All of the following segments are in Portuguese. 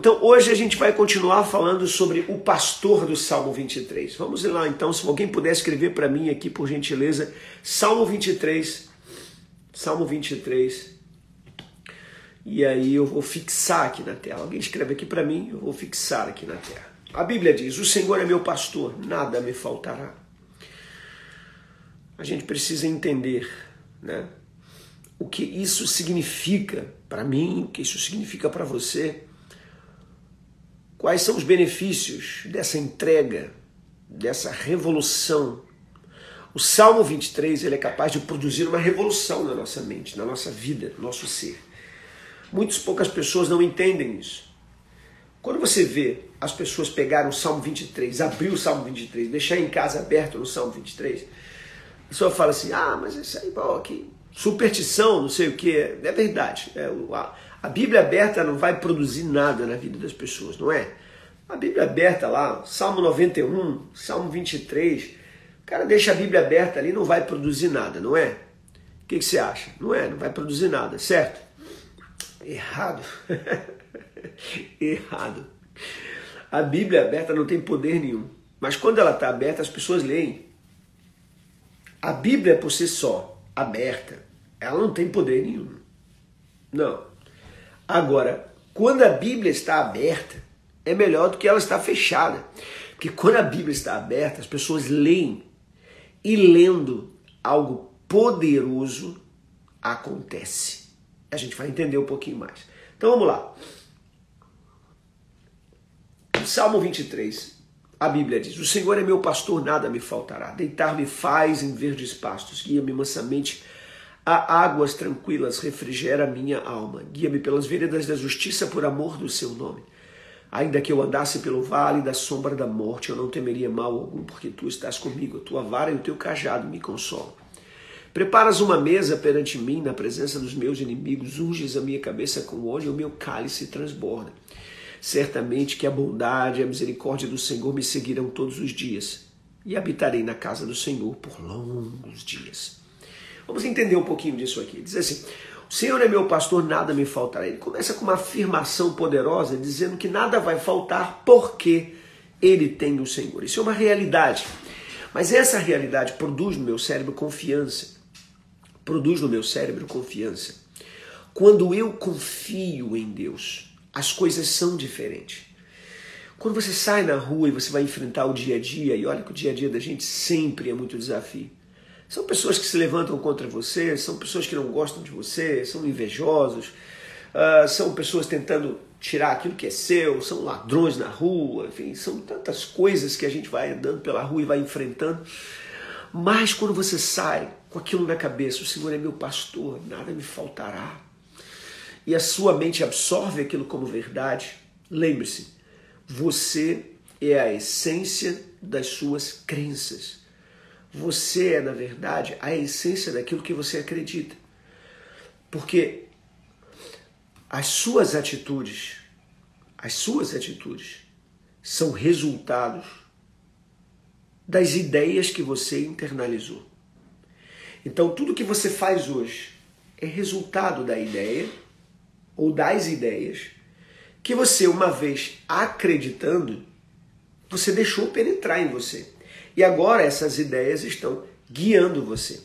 Então hoje a gente vai continuar falando sobre o pastor do Salmo 23. Vamos lá então, se alguém puder escrever para mim aqui por gentileza, Salmo 23, Salmo 23. E aí eu vou fixar aqui na tela. Alguém escreve aqui para mim, eu vou fixar aqui na tela. A Bíblia diz: "O Senhor é meu pastor, nada me faltará". A gente precisa entender, né? O que isso significa para mim, o que isso significa para você Quais são os benefícios dessa entrega, dessa revolução? O Salmo 23 ele é capaz de produzir uma revolução na nossa mente, na nossa vida, no nosso ser. Muitas poucas pessoas não entendem isso. Quando você vê as pessoas pegarem o Salmo 23, abrir o Salmo 23, deixar em casa aberto no Salmo 23, a pessoa fala assim: ah, mas isso aí, pô, que superstição, não sei o que. É verdade. É, a Bíblia aberta não vai produzir nada na vida das pessoas, não é? A Bíblia aberta lá, Salmo 91, Salmo 23, o cara deixa a Bíblia aberta ali não vai produzir nada, não é? O que, que você acha? Não é, não vai produzir nada, certo? Errado. Errado. A Bíblia aberta não tem poder nenhum. Mas quando ela está aberta, as pessoas leem. A Bíblia por si só, aberta, ela não tem poder nenhum. Não. Agora, quando a Bíblia está aberta, é melhor do que ela estar fechada. Porque quando a Bíblia está aberta, as pessoas leem e lendo algo poderoso acontece. A gente vai entender um pouquinho mais. Então vamos lá. Salmo 23. A Bíblia diz: O Senhor é meu pastor, nada me faltará. Deitar-me faz em verdes pastos, guia-me mansamente Há águas tranquilas, refrigera a minha alma. Guia-me pelas veredas da justiça por amor do seu nome. Ainda que eu andasse pelo vale da sombra da morte, eu não temeria mal algum, porque tu estás comigo. A tua vara e o teu cajado me consolam. Preparas uma mesa perante mim na presença dos meus inimigos, unges a minha cabeça com óleo e o meu cálice transborda. Certamente que a bondade e a misericórdia do Senhor me seguirão todos os dias, e habitarei na casa do Senhor por longos dias. Vamos entender um pouquinho disso aqui. Diz assim: O Senhor é meu pastor, nada me faltará. Ele começa com uma afirmação poderosa, dizendo que nada vai faltar porque ele tem o Senhor. Isso é uma realidade. Mas essa realidade produz no meu cérebro confiança. Produz no meu cérebro confiança. Quando eu confio em Deus, as coisas são diferentes. Quando você sai na rua e você vai enfrentar o dia a dia, e olha que o dia a dia da gente sempre é muito desafio. São pessoas que se levantam contra você, são pessoas que não gostam de você, são invejosos, uh, são pessoas tentando tirar aquilo que é seu, são ladrões na rua, enfim, são tantas coisas que a gente vai andando pela rua e vai enfrentando. Mas quando você sai com aquilo na cabeça, o Senhor é meu pastor, nada me faltará, e a sua mente absorve aquilo como verdade, lembre-se, você é a essência das suas crenças. Você é, na verdade, a essência daquilo que você acredita. Porque as suas atitudes, as suas atitudes são resultados das ideias que você internalizou. Então, tudo que você faz hoje é resultado da ideia ou das ideias que você, uma vez acreditando, você deixou penetrar em você. E agora essas ideias estão guiando você.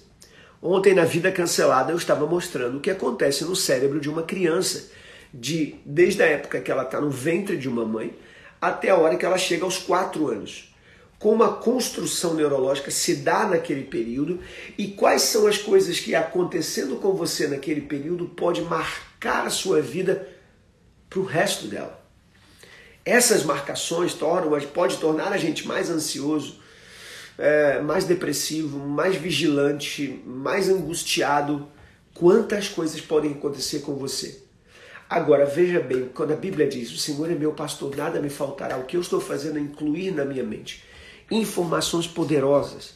Ontem na Vida Cancelada eu estava mostrando o que acontece no cérebro de uma criança, de desde a época que ela está no ventre de uma mãe até a hora que ela chega aos 4 anos. Como a construção neurológica se dá naquele período e quais são as coisas que acontecendo com você naquele período pode marcar a sua vida para o resto dela. Essas marcações tornam, pode tornar a gente mais ansioso, é, mais depressivo, mais vigilante, mais angustiado. Quantas coisas podem acontecer com você? Agora, veja bem, quando a Bíblia diz: O Senhor é meu pastor, nada me faltará, o que eu estou fazendo é incluir na minha mente informações poderosas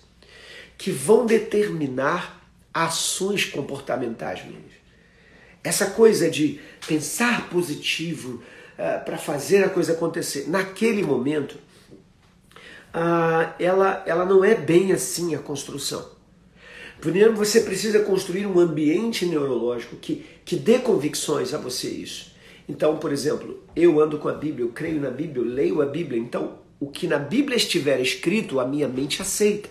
que vão determinar ações comportamentais minhas. Essa coisa de pensar positivo uh, eh, para fazer a coisa acontecer, naquele momento, uh, ela, ela não é bem assim a construção. Primeiro, você precisa construir um ambiente neurológico que, que dê convicções a você isso. Então, por exemplo, eu ando com a Bíblia, eu creio na Bíblia, eu leio a Bíblia, então o que na Bíblia estiver escrito, a minha mente aceita.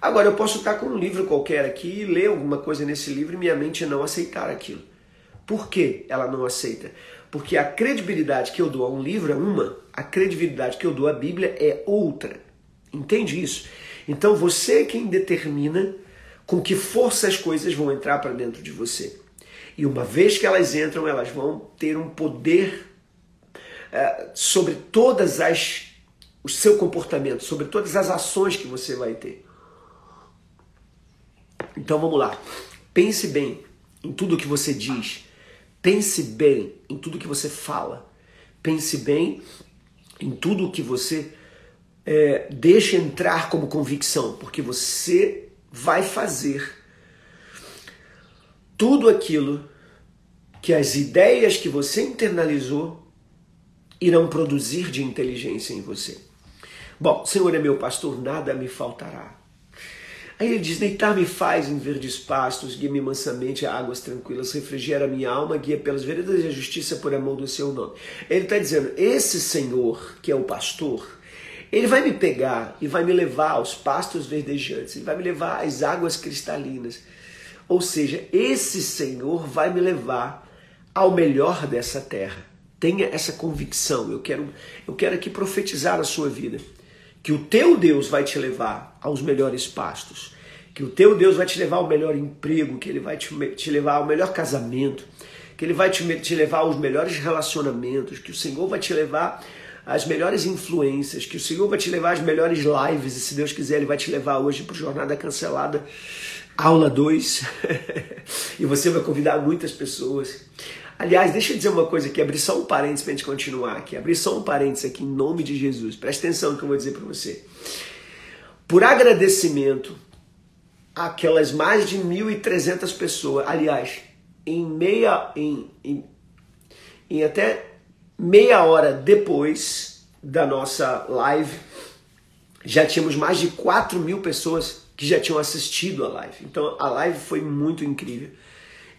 Agora, eu posso estar com um livro qualquer aqui e ler alguma coisa nesse livro e minha mente não aceitar aquilo. Por que ela não aceita? Porque a credibilidade que eu dou a um livro é uma, a credibilidade que eu dou à Bíblia é outra. Entende isso? Então você é quem determina com que força as coisas vão entrar para dentro de você. E uma vez que elas entram, elas vão ter um poder uh, sobre todas as o seu comportamento, sobre todas as ações que você vai ter. Então vamos lá. Pense bem em tudo que você diz. Pense bem em tudo que você fala. Pense bem em tudo que você é, deixa entrar como convicção, porque você vai fazer tudo aquilo que as ideias que você internalizou irão produzir de inteligência em você. Bom, Senhor é meu pastor, nada me faltará. Aí ele diz: Deitar-me faz em verdes pastos, guia-me mansamente a águas tranquilas, refrigera minha alma, guia pelas veredas e a justiça por amor do seu nome. Ele está dizendo: Esse Senhor, que é o pastor, ele vai me pegar e vai me levar aos pastos verdejantes, ele vai me levar às águas cristalinas. Ou seja, esse Senhor vai me levar ao melhor dessa terra. Tenha essa convicção. Eu quero, eu quero aqui profetizar a sua vida que o teu Deus vai te levar aos melhores pastos, que o teu Deus vai te levar ao melhor emprego, que ele vai te, te levar ao melhor casamento, que ele vai te, te levar aos melhores relacionamentos, que o Senhor vai te levar às melhores influências, que o Senhor vai te levar às melhores lives, e se Deus quiser, Ele vai te levar hoje para Jornada Cancelada, aula 2, e você vai convidar muitas pessoas. Aliás, deixa eu dizer uma coisa aqui, abrir só um parênteses para a gente continuar aqui. Abrir só um parênteses aqui em nome de Jesus. Presta atenção no que eu vou dizer para você. Por agradecimento àquelas mais de 1.300 pessoas, aliás, em meia, em, em, em até meia hora depois da nossa live, já tínhamos mais de 4 mil pessoas que já tinham assistido a live. Então a live foi muito incrível.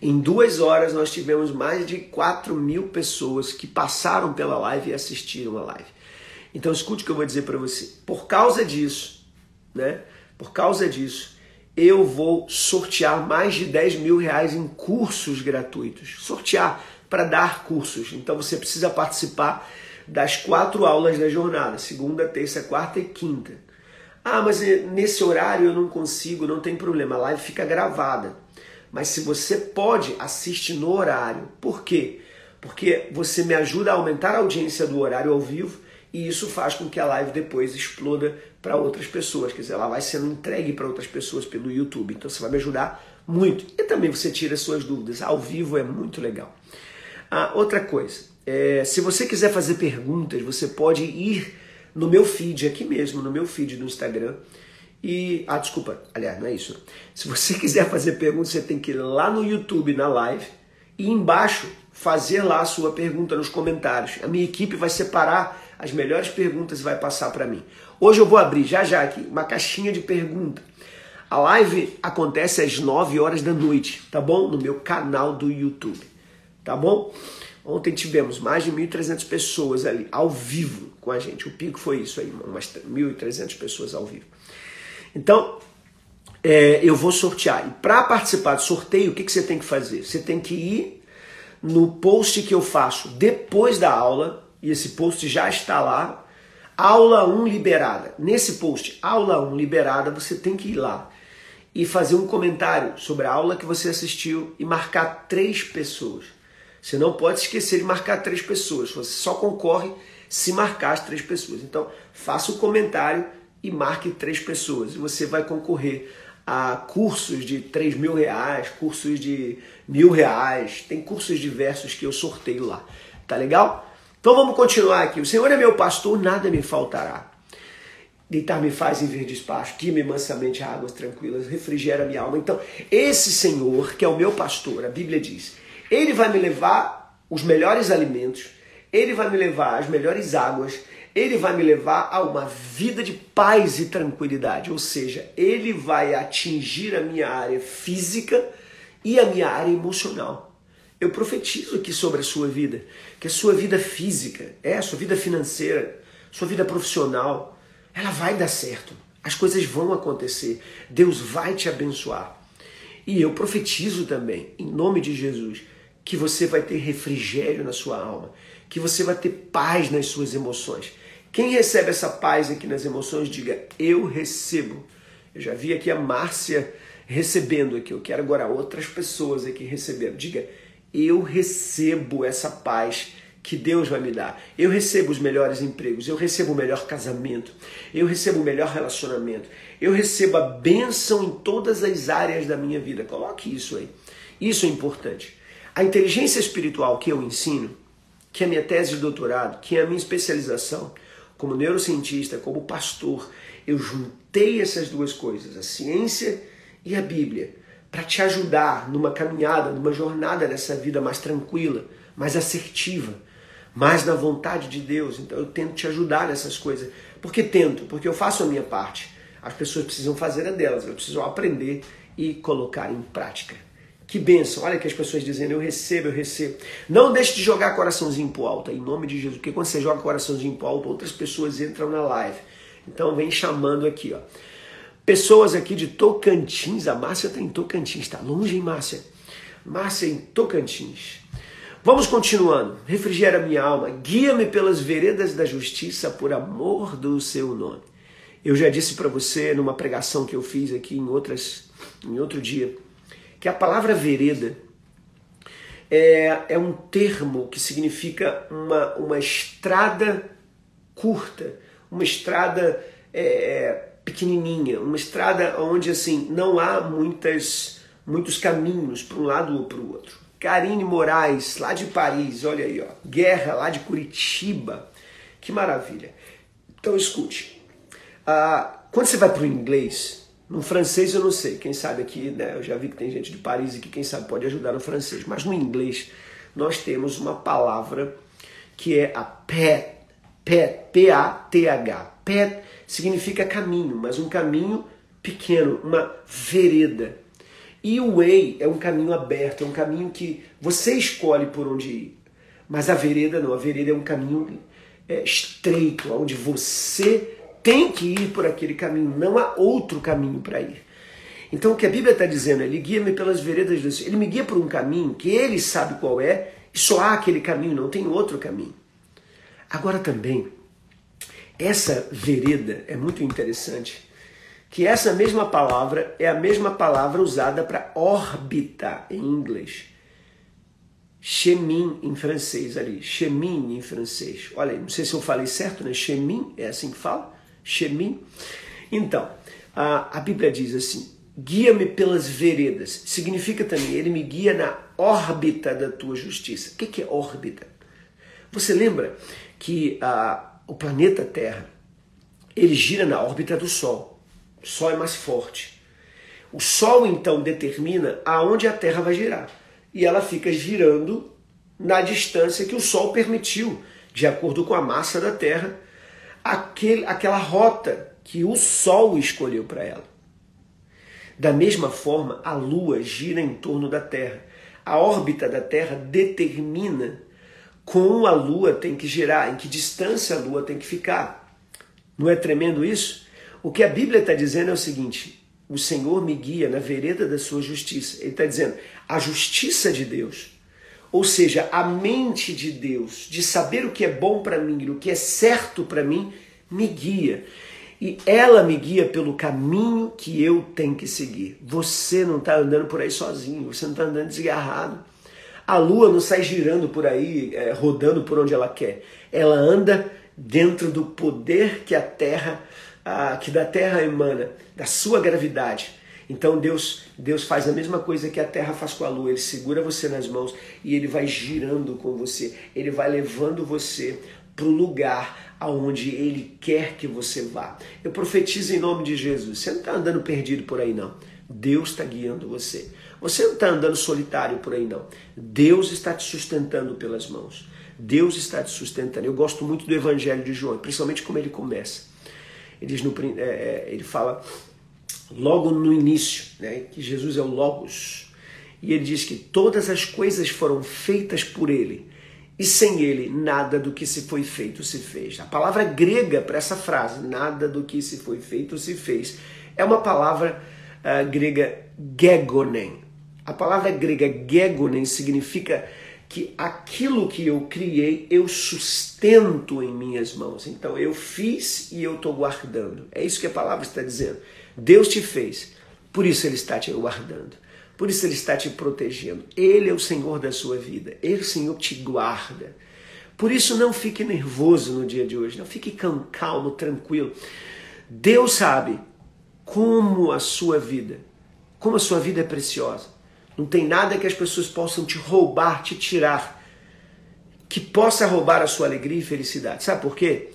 Em duas horas nós tivemos mais de 4 mil pessoas que passaram pela live e assistiram a live. Então escute o que eu vou dizer para você. Por causa disso, né? Por causa disso, eu vou sortear mais de 10 mil reais em cursos gratuitos. Sortear para dar cursos. Então você precisa participar das quatro aulas da jornada, segunda, terça, quarta e quinta. Ah, mas nesse horário eu não consigo, não tem problema, a live fica gravada. Mas se você pode, assiste no horário. Por quê? Porque você me ajuda a aumentar a audiência do horário ao vivo e isso faz com que a live depois exploda para outras pessoas. Quer dizer, ela vai sendo entregue para outras pessoas pelo YouTube. Então você vai me ajudar muito. E também você tira suas dúvidas. Ao vivo é muito legal. Ah, outra coisa, é, se você quiser fazer perguntas, você pode ir no meu feed, aqui mesmo, no meu feed do Instagram e, ah, desculpa, aliás, não é isso. Se você quiser fazer pergunta, você tem que ir lá no YouTube, na live, e embaixo fazer lá a sua pergunta nos comentários. A minha equipe vai separar as melhores perguntas e vai passar para mim. Hoje eu vou abrir já já aqui uma caixinha de pergunta. A live acontece às 9 horas da noite, tá bom? No meu canal do YouTube, tá bom? Ontem tivemos mais de 1.300 pessoas ali, ao vivo com a gente. O pico foi isso aí, umas 1.300 pessoas ao vivo. Então, é, eu vou sortear. E para participar do sorteio, o que, que você tem que fazer? Você tem que ir no post que eu faço depois da aula, e esse post já está lá, aula 1 liberada. Nesse post, aula 1 liberada, você tem que ir lá e fazer um comentário sobre a aula que você assistiu e marcar três pessoas. Você não pode esquecer de marcar três pessoas, você só concorre se marcar as três pessoas. Então, faça o um comentário e marque três pessoas e você vai concorrer a cursos de 3 mil reais, cursos de mil reais, tem cursos diversos que eu sorteio lá. Tá legal? Então vamos continuar aqui. O Senhor é meu pastor, nada me faltará. Deitar-me faz em verde espaço, guia-me mansamente a águas tranquilas, refrigera minha alma. Então, esse Senhor, que é o meu pastor, a Bíblia diz, ele vai me levar os melhores alimentos, ele vai me levar as melhores águas, ele vai me levar a uma vida de paz e tranquilidade. Ou seja, ele vai atingir a minha área física e a minha área emocional. Eu profetizo aqui sobre a sua vida, que a sua vida física, é a sua vida financeira, sua vida profissional, ela vai dar certo. As coisas vão acontecer. Deus vai te abençoar. E eu profetizo também, em nome de Jesus, que você vai ter refrigério na sua alma, que você vai ter paz nas suas emoções. Quem recebe essa paz aqui nas emoções, diga: Eu recebo. Eu já vi aqui a Márcia recebendo aqui. Eu quero agora outras pessoas aqui recebendo. Diga: Eu recebo essa paz que Deus vai me dar. Eu recebo os melhores empregos, eu recebo o melhor casamento, eu recebo o melhor relacionamento, eu recebo a bênção em todas as áreas da minha vida. Coloque isso aí. Isso é importante. A inteligência espiritual que eu ensino, que é a minha tese de doutorado, que é a minha especialização como neurocientista, como pastor, eu juntei essas duas coisas, a ciência e a Bíblia, para te ajudar numa caminhada, numa jornada nessa vida mais tranquila, mais assertiva, mais na vontade de Deus. Então eu tento te ajudar nessas coisas. Por que tento? Porque eu faço a minha parte. As pessoas precisam fazer a delas, eu preciso aprender e colocar em prática. Que bênção! Olha que as pessoas dizendo, eu recebo, eu recebo. Não deixe de jogar coraçãozinho pro alto, em nome de Jesus, porque quando você joga coraçãozinho pro alto, outras pessoas entram na live. Então vem chamando aqui, ó. Pessoas aqui de Tocantins, a Márcia está em Tocantins, está longe, hein, Márcia? Márcia em Tocantins. Vamos continuando. Refrigera minha alma, guia-me pelas veredas da justiça por amor do seu nome. Eu já disse para você numa pregação que eu fiz aqui em outras em outro dia que a palavra vereda é, é um termo que significa uma, uma estrada curta, uma estrada é, pequenininha, uma estrada onde assim não há muitas muitos caminhos para um lado ou para o outro. Karine Moraes, lá de Paris, olha aí, ó. Guerra, lá de Curitiba. Que maravilha. Então escute. Ah, quando você vai para o inglês, no francês eu não sei, quem sabe aqui, né? Eu já vi que tem gente de Paris e que quem sabe pode ajudar no francês. Mas no inglês nós temos uma palavra que é a path, path, P-A-T-H. Path significa caminho, mas um caminho pequeno, uma vereda. E o way é um caminho aberto, é um caminho que você escolhe por onde ir. Mas a vereda não, a vereda é um caminho é, estreito, onde você tem que ir por aquele caminho, não há outro caminho para ir. Então o que a Bíblia está dizendo, ele guia-me pelas veredas do Ele me guia por um caminho que ele sabe qual é, e só há aquele caminho, não tem outro caminho. Agora também, essa vereda é muito interessante, que essa mesma palavra é a mesma palavra usada para órbita em inglês. Chemin em francês ali, chemin em francês. Olha aí, não sei se eu falei certo, né? Chemin, é assim que fala? Chemin. Então, a, a Bíblia diz assim: guia-me pelas veredas. Significa também, ele me guia na órbita da tua justiça. O que, é órbita? Você lembra que a, o planeta Terra ele gira na órbita do Sol. O Sol é mais forte. O Sol então determina aonde a Terra vai girar. E ela fica girando na distância que o Sol permitiu, de acordo com a massa da Terra, aquele, aquela rota que o Sol escolheu para ela. Da mesma forma, a Lua gira em torno da Terra. A órbita da Terra determina como a Lua tem que girar, em que distância a Lua tem que ficar. Não é tremendo isso? O que a Bíblia está dizendo é o seguinte: o Senhor me guia na vereda da sua justiça. Ele está dizendo a justiça de Deus, ou seja, a mente de Deus, de saber o que é bom para mim, o que é certo para mim, me guia. E ela me guia pelo caminho que eu tenho que seguir. Você não está andando por aí sozinho, você não está andando desgarrado. A lua não sai girando por aí, é, rodando por onde ela quer. Ela anda dentro do poder que a terra que da Terra emana, da sua gravidade. Então Deus, Deus faz a mesma coisa que a terra faz com a lua. Ele segura você nas mãos e ele vai girando com você. Ele vai levando você para o lugar aonde ele quer que você vá. Eu profetizo em nome de Jesus. Você não está andando perdido por aí não. Deus está guiando você. Você não está andando solitário por aí não. Deus está te sustentando pelas mãos. Deus está te sustentando. Eu gosto muito do Evangelho de João, principalmente como ele começa. Ele diz no, é, é, ele fala logo no início, né, que Jesus é o Logos. E ele diz que todas as coisas foram feitas por ele, e sem ele nada do que se foi feito se fez. A palavra grega para essa frase, nada do que se foi feito se fez, é uma palavra uh, grega gegonen. A palavra grega gegonen significa que aquilo que eu criei eu sustento em minhas mãos. Então eu fiz e eu estou guardando. É isso que a palavra está dizendo. Deus te fez, por isso Ele está te guardando. Por isso Ele está te protegendo. Ele é o Senhor da sua vida. Ele, Senhor, te guarda. Por isso não fique nervoso no dia de hoje. Não fique calmo, tranquilo. Deus sabe como a sua vida, como a sua vida é preciosa. Não tem nada que as pessoas possam te roubar, te tirar, que possa roubar a sua alegria e felicidade. Sabe por quê?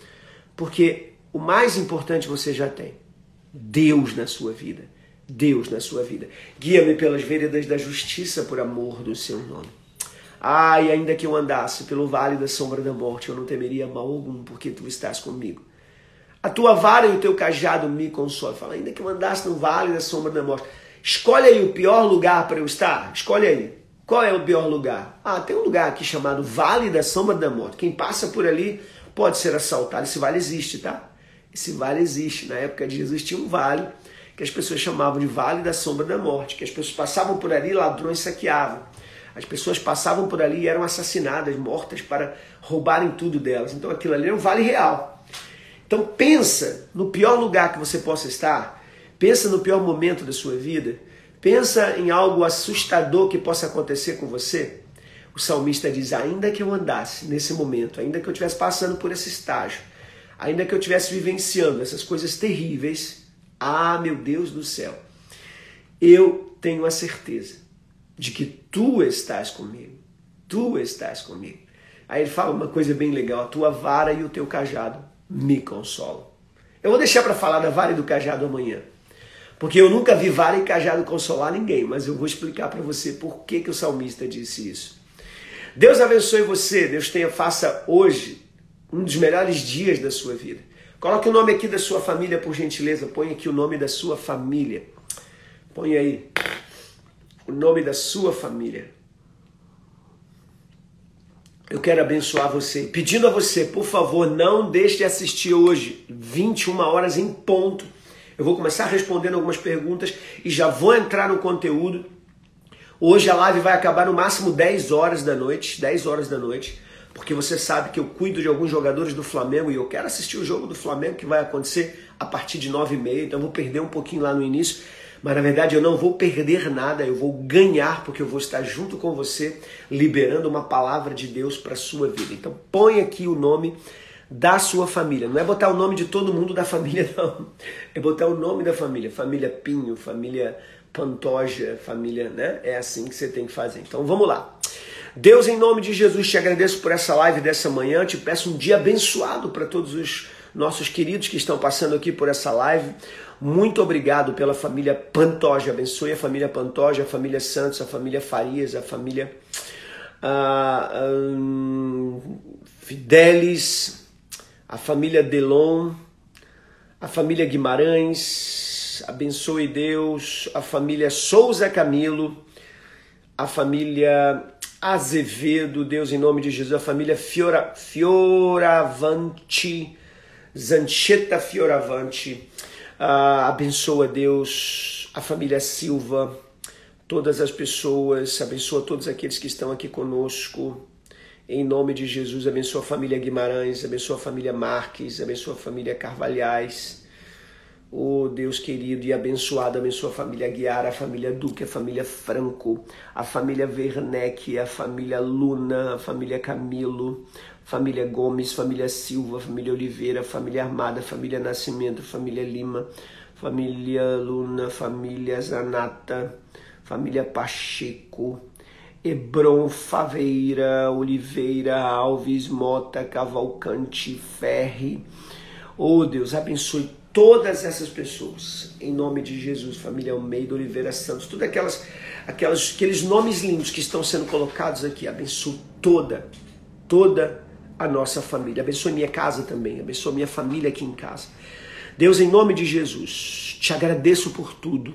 Porque o mais importante você já tem. Deus na sua vida. Deus na sua vida. Guia-me pelas veredas da justiça por amor do seu nome. Ai, ainda que eu andasse pelo vale da sombra da morte, eu não temeria mal algum, porque tu estás comigo. A tua vara e o teu cajado me consolam. Fala, ainda que eu andasse no vale da sombra da morte. Escolhe aí o pior lugar para eu estar. Escolhe aí. Qual é o pior lugar? Ah, tem um lugar aqui chamado Vale da Sombra da Morte. Quem passa por ali pode ser assaltado. Esse vale existe, tá? Esse vale existe. Na época de Jesus tinha um vale que as pessoas chamavam de Vale da Sombra da Morte, que as pessoas passavam por ali, ladrões saqueavam. As pessoas passavam por ali e eram assassinadas, mortas para roubarem tudo delas. Então aquilo ali é um vale real. Então pensa no pior lugar que você possa estar, pensa no pior momento da sua vida, pensa em algo assustador que possa acontecer com você. O salmista diz: ainda que eu andasse nesse momento, ainda que eu estivesse passando por esse estágio, ainda que eu estivesse vivenciando essas coisas terríveis, ah, meu Deus do céu, eu tenho a certeza de que tu estás comigo. Tu estás comigo. Aí ele fala uma coisa bem legal: a tua vara e o teu cajado me consolam. Eu vou deixar para falar da vara e do cajado amanhã. Porque eu nunca vi vara e cajado consolar ninguém, mas eu vou explicar para você por que, que o salmista disse isso. Deus abençoe você, Deus tenha, faça hoje um dos melhores dias da sua vida. Coloque o nome aqui da sua família, por gentileza. Põe aqui o nome da sua família. Põe aí o nome da sua família. Eu quero abençoar você, pedindo a você, por favor, não deixe de assistir hoje, 21 horas em ponto. Eu vou começar respondendo algumas perguntas e já vou entrar no conteúdo. Hoje a live vai acabar no máximo 10 horas da noite, 10 horas da noite porque você sabe que eu cuido de alguns jogadores do Flamengo e eu quero assistir o jogo do Flamengo que vai acontecer a partir de 9h30, então eu vou perder um pouquinho lá no início, mas na verdade eu não vou perder nada, eu vou ganhar porque eu vou estar junto com você liberando uma palavra de Deus para sua vida. Então põe aqui o nome da sua família. Não é botar o nome de todo mundo da família, não. É botar o nome da família. Família Pinho, família Pantoja, família, né? É assim que você tem que fazer. Então vamos lá. Deus, em nome de Jesus, te agradeço por essa live dessa manhã. Te peço um dia abençoado para todos os nossos queridos que estão passando aqui por essa live. Muito obrigado pela família Pantoja. Abençoe a família Pantoja, a família Santos, a família Farias, a família uh, um, Fidelis, a família Delon, a família Guimarães. Abençoe Deus, a família Souza Camilo, a família Azevedo, Deus, em nome de Jesus, a família Fiora, Fioravante, Zancheta Fioravante, uh, abençoa Deus, a família Silva, todas as pessoas, abençoa todos aqueles que estão aqui conosco, em nome de Jesus, abençoa a família Guimarães, abençoa a família Marques, abençoa a família Carvalhais, Oh Deus querido e abençoado, abençoa a família Guiara, a família Duque, a família Franco, a família Werneck, a família Luna, a família Camilo, família Gomes, família Silva, família Oliveira, família Armada, família Nascimento, família Lima, família Luna, família Zanata, família Pacheco, Hebron, Faveira, Oliveira, Alves, Mota, Cavalcante, Ferre. Oh Deus, abençoe todas essas pessoas, em nome de Jesus, família Almeida, Oliveira Santos, todas aquelas, aquelas, aqueles nomes lindos que estão sendo colocados aqui, abençoe toda, toda a nossa família, abençoe minha casa também, abençoe minha família aqui em casa. Deus, em nome de Jesus, te agradeço por tudo.